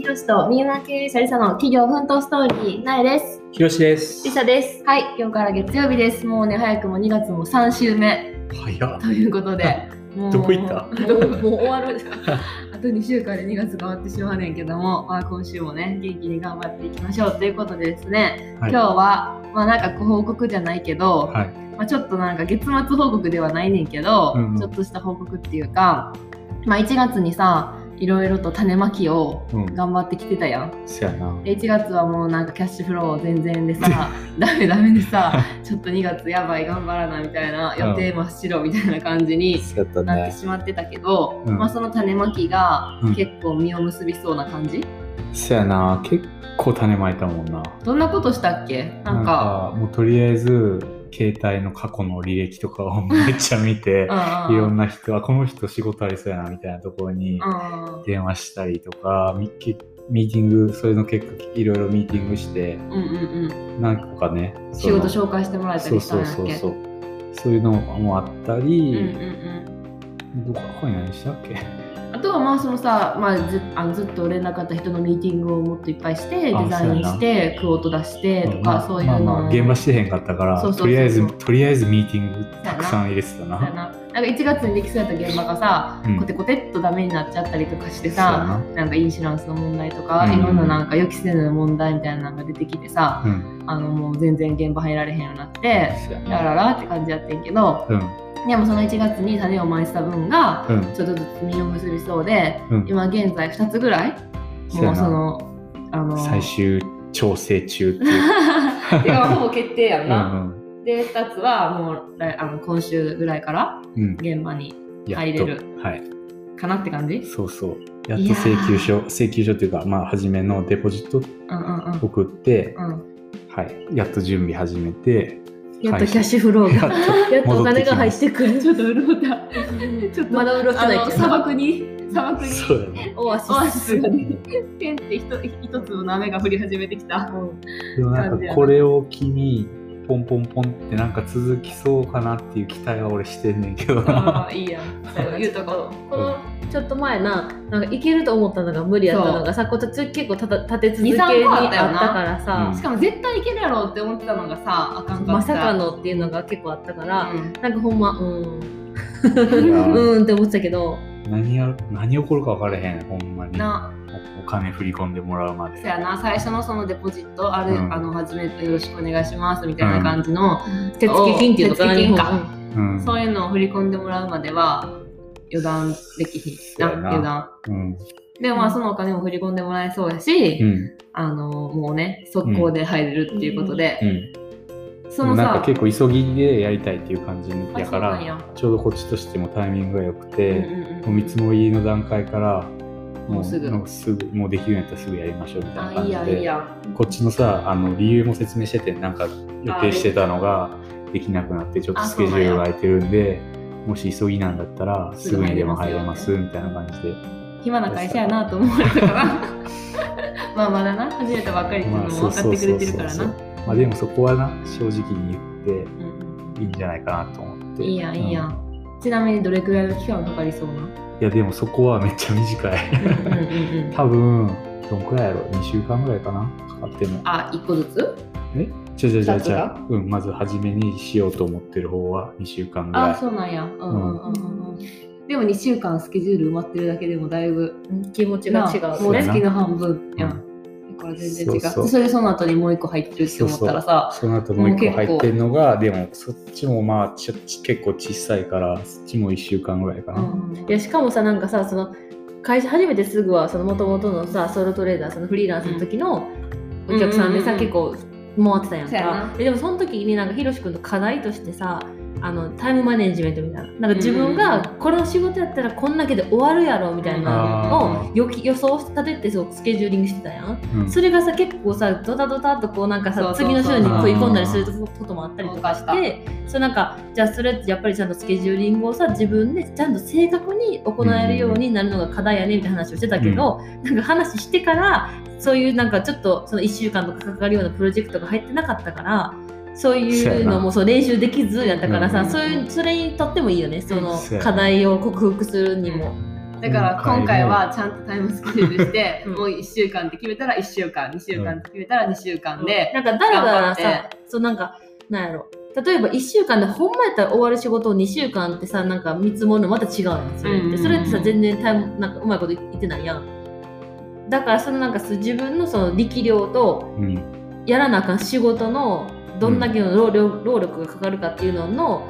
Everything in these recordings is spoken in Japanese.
ひろしと三浦経営者リサの企業奮闘ストーリー、なえです。ひろしです。リサです。はい、今日から月曜日です。もうね、早くも2月も3週目早っ。ということで、も うどこ行った？どこもう終わる。あと2週間で2月が終わってしまうねんけども、まあ、今週もね、元気に頑張っていきましょうということでですね、はい今日は、まあなんかご報告じゃないけど、はい。まあ、ちょっとなんか月末報告ではないねんけど、うんちょっとした報告っていうか、まあ、1月にさいろいろと種まきをうん。頑張ってきてたやん。そやな。で1月はもうなんかキャッシュフロー全然でさ ダメダメでさちょっと2月やばい頑張らなみたいな予定真っ白みたいな感じになってね。しまってたけど、うんまあ、その種まきがうん結構実を結びそうな感じ、そやな。結構種まいたもんな。どんなことしたっけ？なんかもうとりあえず、携帯の過去の履歴とかを めっちゃ見て、いろんなな人はこの人仕事ありそうやなみたいなところに電話したりとか、ミーティング、それの結果、いろいろミーティングして、何個かね、そ仕の事紹介してもらえたそうりしたんやっけ？そうそうそう。そう。いうのもあったうんうんり、うんどここに何したっけ？あとはまあそのさ、まあ、ずあのずっと連絡あった人のミーティングをもっといっぱいしてデあザインしてクオート出してとか、まあそういうのを、まあまあ現場してへんかったからとりあえずとりあえずミーティングたくさん入れてたな。な。なんか1月にできそうやった現場がさ、うん。コテコテっとダメになっちゃったりとかしてさなんかインシュランスの問題とか、うん。いろんななんか予期せぬ問題みたいなのが出てきてさ、うんあのもう全然現場入られへんようになってやららって感じやってんけどうん。でもその1月に種をまいてた分がうん。ちょっとずつ実を結びそうで、うん。今現在2つぐらいもうそのあの最終調整中っていう。ほぼ決定やんうな。ん。で2つはもう来あの今週ぐらいからうん。うん現場に入れる。はい。かなって感じ？そうそう。やっと請求書請求書っていうかまあ初めのデポジットうんうんうん。送ってうん、はい。やっと準備始めてやっとキャッシュフローが、やっとやっとお金が入っ戻てくる。ちょっと潤った。ちょっとまだ潤ってないあのけど砂漠に砂漠に。そうやね。オアシオアシススがね、ペンって一一粒の雨が降り始めてきた。でもなんかこれを機にポンポンポンってなんか続きそうかなっていう期待は俺してんねんけどあな。あ、いいやん。言うとこ。このちょっと前ななんかいけると思ったのが無理やったのがさこう。結構たた立て続けにああったからさ。うんしかも絶対いけるやろって思ってたのがさ、あかんかった。まさかのっていうのが結構あったから、うん。なんかほんまうん。うんって思ってたけど。何や何起こるか分からへんほんまに。な、金振り込んでもらうまで。そやな、最初のそのデポジット、ある、うん。あの、初めてよろしくお願いしますみたいな感じの、手付金っていうのか。金かうん。そういうのを振り込んでもらうまでは予断できひんな。そうやな。油断。うん。でもまあそのお金も振り込んでもらえそうやし、うん。あのもうね速攻で入れるっていうことで、うん。そのさなんか結構急ぎでやりたいっていう感じあやからちょうどこっちとしてもタイミングが良くうんて、うんうん。もう見積もりの段階からもうすぐ。もうすぐもうできるんやったらすぐやりましょうみたいな感じで。こっちのさあの理由も説明しててなんか予定してたのができなくなってちょっとあスケジュールが空いてるんでもし急ぎなんだったらすぐにでも入れますすみたいな感じで。暇な会社やなと思われたか。ら まあまだな。始めたばっかりっていうのも分かってくれてるからな。まあでもそこはな正直に言っていいんじゃないかなと思って。いいやんいいや。うんん、ちなみにどれくらいの期間かかりそうな？いやでもそこはめっちゃ短い。多分どんくらいやろ？2週間ぐらいかな？かかっても。あ一個ずつ？え？じゃじゃじゃじゃうんまず初めにしようと思ってる方は2週間ぐらい。あそうなんや。うんうんうんうん。うん。でも2週間スケジュール埋まってるだけでもだいぶうん気持ちが違う。もう月の半分やん、うんだから全然違う。それでその後にもう一個入ってるって思ったらさその後もう一個入ってんのがでもそっちもまあちょ結構小さいからそっちも1週間ぐらいかな、うん。いやしかもさなんかさその会社始めてすぐはその元々のさソロトレーダーそのフリーランスの時のお客さんでさ、うん結構回ってたやんか。な。ででもその時になんかひろし君の課題としてさあのタイムマネジメントみたいな。なんか自分うんうん。がこの仕事やったらこんだけで終わるやろみたいなのあを予期予想立ててそうスケジューリングしてたやん。うん。それがさ結構さドタドタっとこうなんかさ次の週に食い込んだりすることもあったりとかしてそれなんかじゃあそれってやっぱりちゃんとスケジューリングをさ自分でちゃんと正確に行えるようになるのが課題やねみたいな話をしてたけど、なんか話してからそういうなんかちょっとその1週間とかかかるようなプロジェクトが入ってなかったからそういうのもそう練習できずやったからさ、うんそういうそれにとってもいいよねその課題を克服するにも。だから今回はちゃんとタイムスケジュールして、うんもう1週間って決めたら1週間、2週間って決めたら2週間で、なんかだらだら頑張さ、そうなんか、なんやろ。例えば1週間でほんまやったら終わる仕事を2週間ってさ、なんか見積もるのまた違うやん。それって。それってさ、全然タイム、なんかうまいこと言ってないやん。だからそのなんかす自分のその力量とうんやらなあかん仕事のどんだけの労力,、労力がかかるかっていうのの、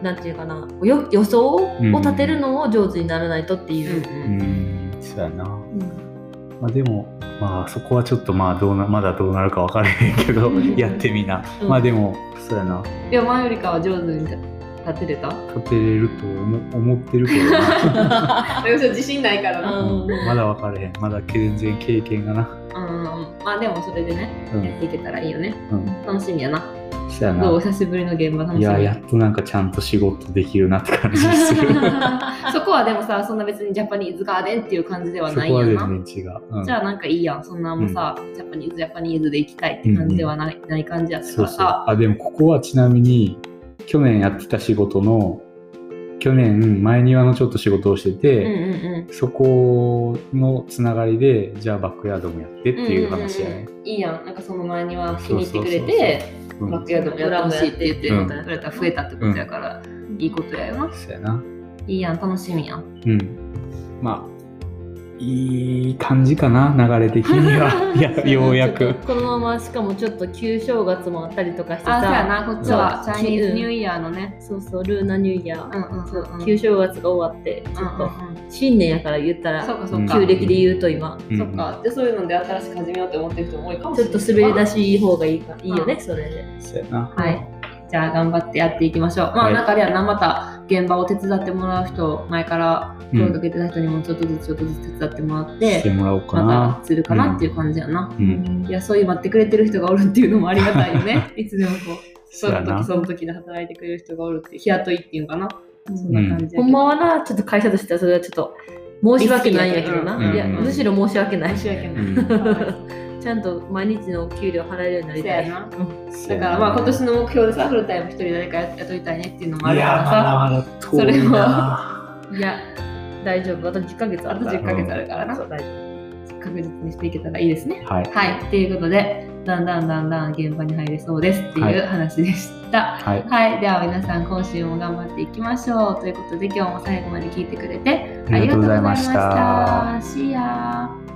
なんていうかな、よ予想を立てるのを上手にならないとっていう。うんうん。そうやな。うん。まあでもまあそこはちょっとまあどうなまだどうなるか分からへんけどうん。やってみな、うん。まあでもそうやな。でも前よりかは上手に立てれた？立てれると思思ってるけどな。自信ないからな。うん。まだ分からへん。まだ全然経験がなうん、まあでもそれでね、うんやっていけたらいいよね。うん楽しみやな。そうやどうな久しぶりの現場楽しみ。いややっとなんかちゃんと仕事できるなって感じする そこはでもさ、そんな別にジャパニーズガーデンっていう感じではそこは全ないやんな。然違う、うんじゃあなんかいいやん。そんなもんさ、ジャパニーズ、ジャパニーズで行きたいって感じではない,、ない感じやったかそうそうらさ。あでもここはちなみに去年やってた仕事の去年前庭のちょっと仕事をしてうんて、うんうん。そこのつながりでじゃあバックヤードもやってっていう話やね、うんうんうん。いいやん。なんかその前には気に入ってくれて、うん。バックヤードもやってほしいって言ってうん。くれたら増えたってことやから、いいことやよな。そうやな。いいやん、楽しみやん。うん。まあいい感じかな流れ的には。いやようやく。このまましかもちょっと旧正月もあったりとかしてあ、そうやさな、こっちはチャイニーズニューイヤーのね。そうそうルーナニューイヤー、うんうんそううんうん。旧正月が終わってちょっと、うんうんうん。新年やから言ったそらっかそっか。旧暦で言うと今。うん。そっか。で、そういうので新しく始めようって思ってる人も多いかもしちょれない。っと滑り出しいい方がいいかいいよね、うん。それで。そうやな。はい。じゃあ頑張ってやっていきましょう。まあ、はい。中ではな、また現場を手伝ってもらう人、前から声かけてた人にもちょっとずつちょっとずつ手伝ってもらっしてて、もらおうかまなたするかなっていう感じやな。うん、いや、そういう待ってくれてる人がおるっていうのもありがたいよね。いつでもこう、その時その時で働いてくれる人がおるって、日雇いっていうのかな。そんな感じほんまはなちょっと会社としてはそれはちょっと申し訳ないんやけどな、いやうん。うんむしろ申し訳ない。申し訳ない。うんちゃんと毎日の給料払えるようになりたい。な。だからまあ今年の目標でさ、フルタイム一人誰か雇いたいねっていうのもあるから。さ、まだまだ遠いな。いや大丈夫。あと10ヶ月あるから。あと10ヶ月あるからな。そう大丈確実にしていけたらいいですね。はい。はい、ということで、だんだんだんだん現場に入れそうですっていう話でした。はい。はい、では皆さん今週も頑張っていきましょう。ということで今日も最後まで聞いてくれてありがとうございました。ありがとうございました。See ya!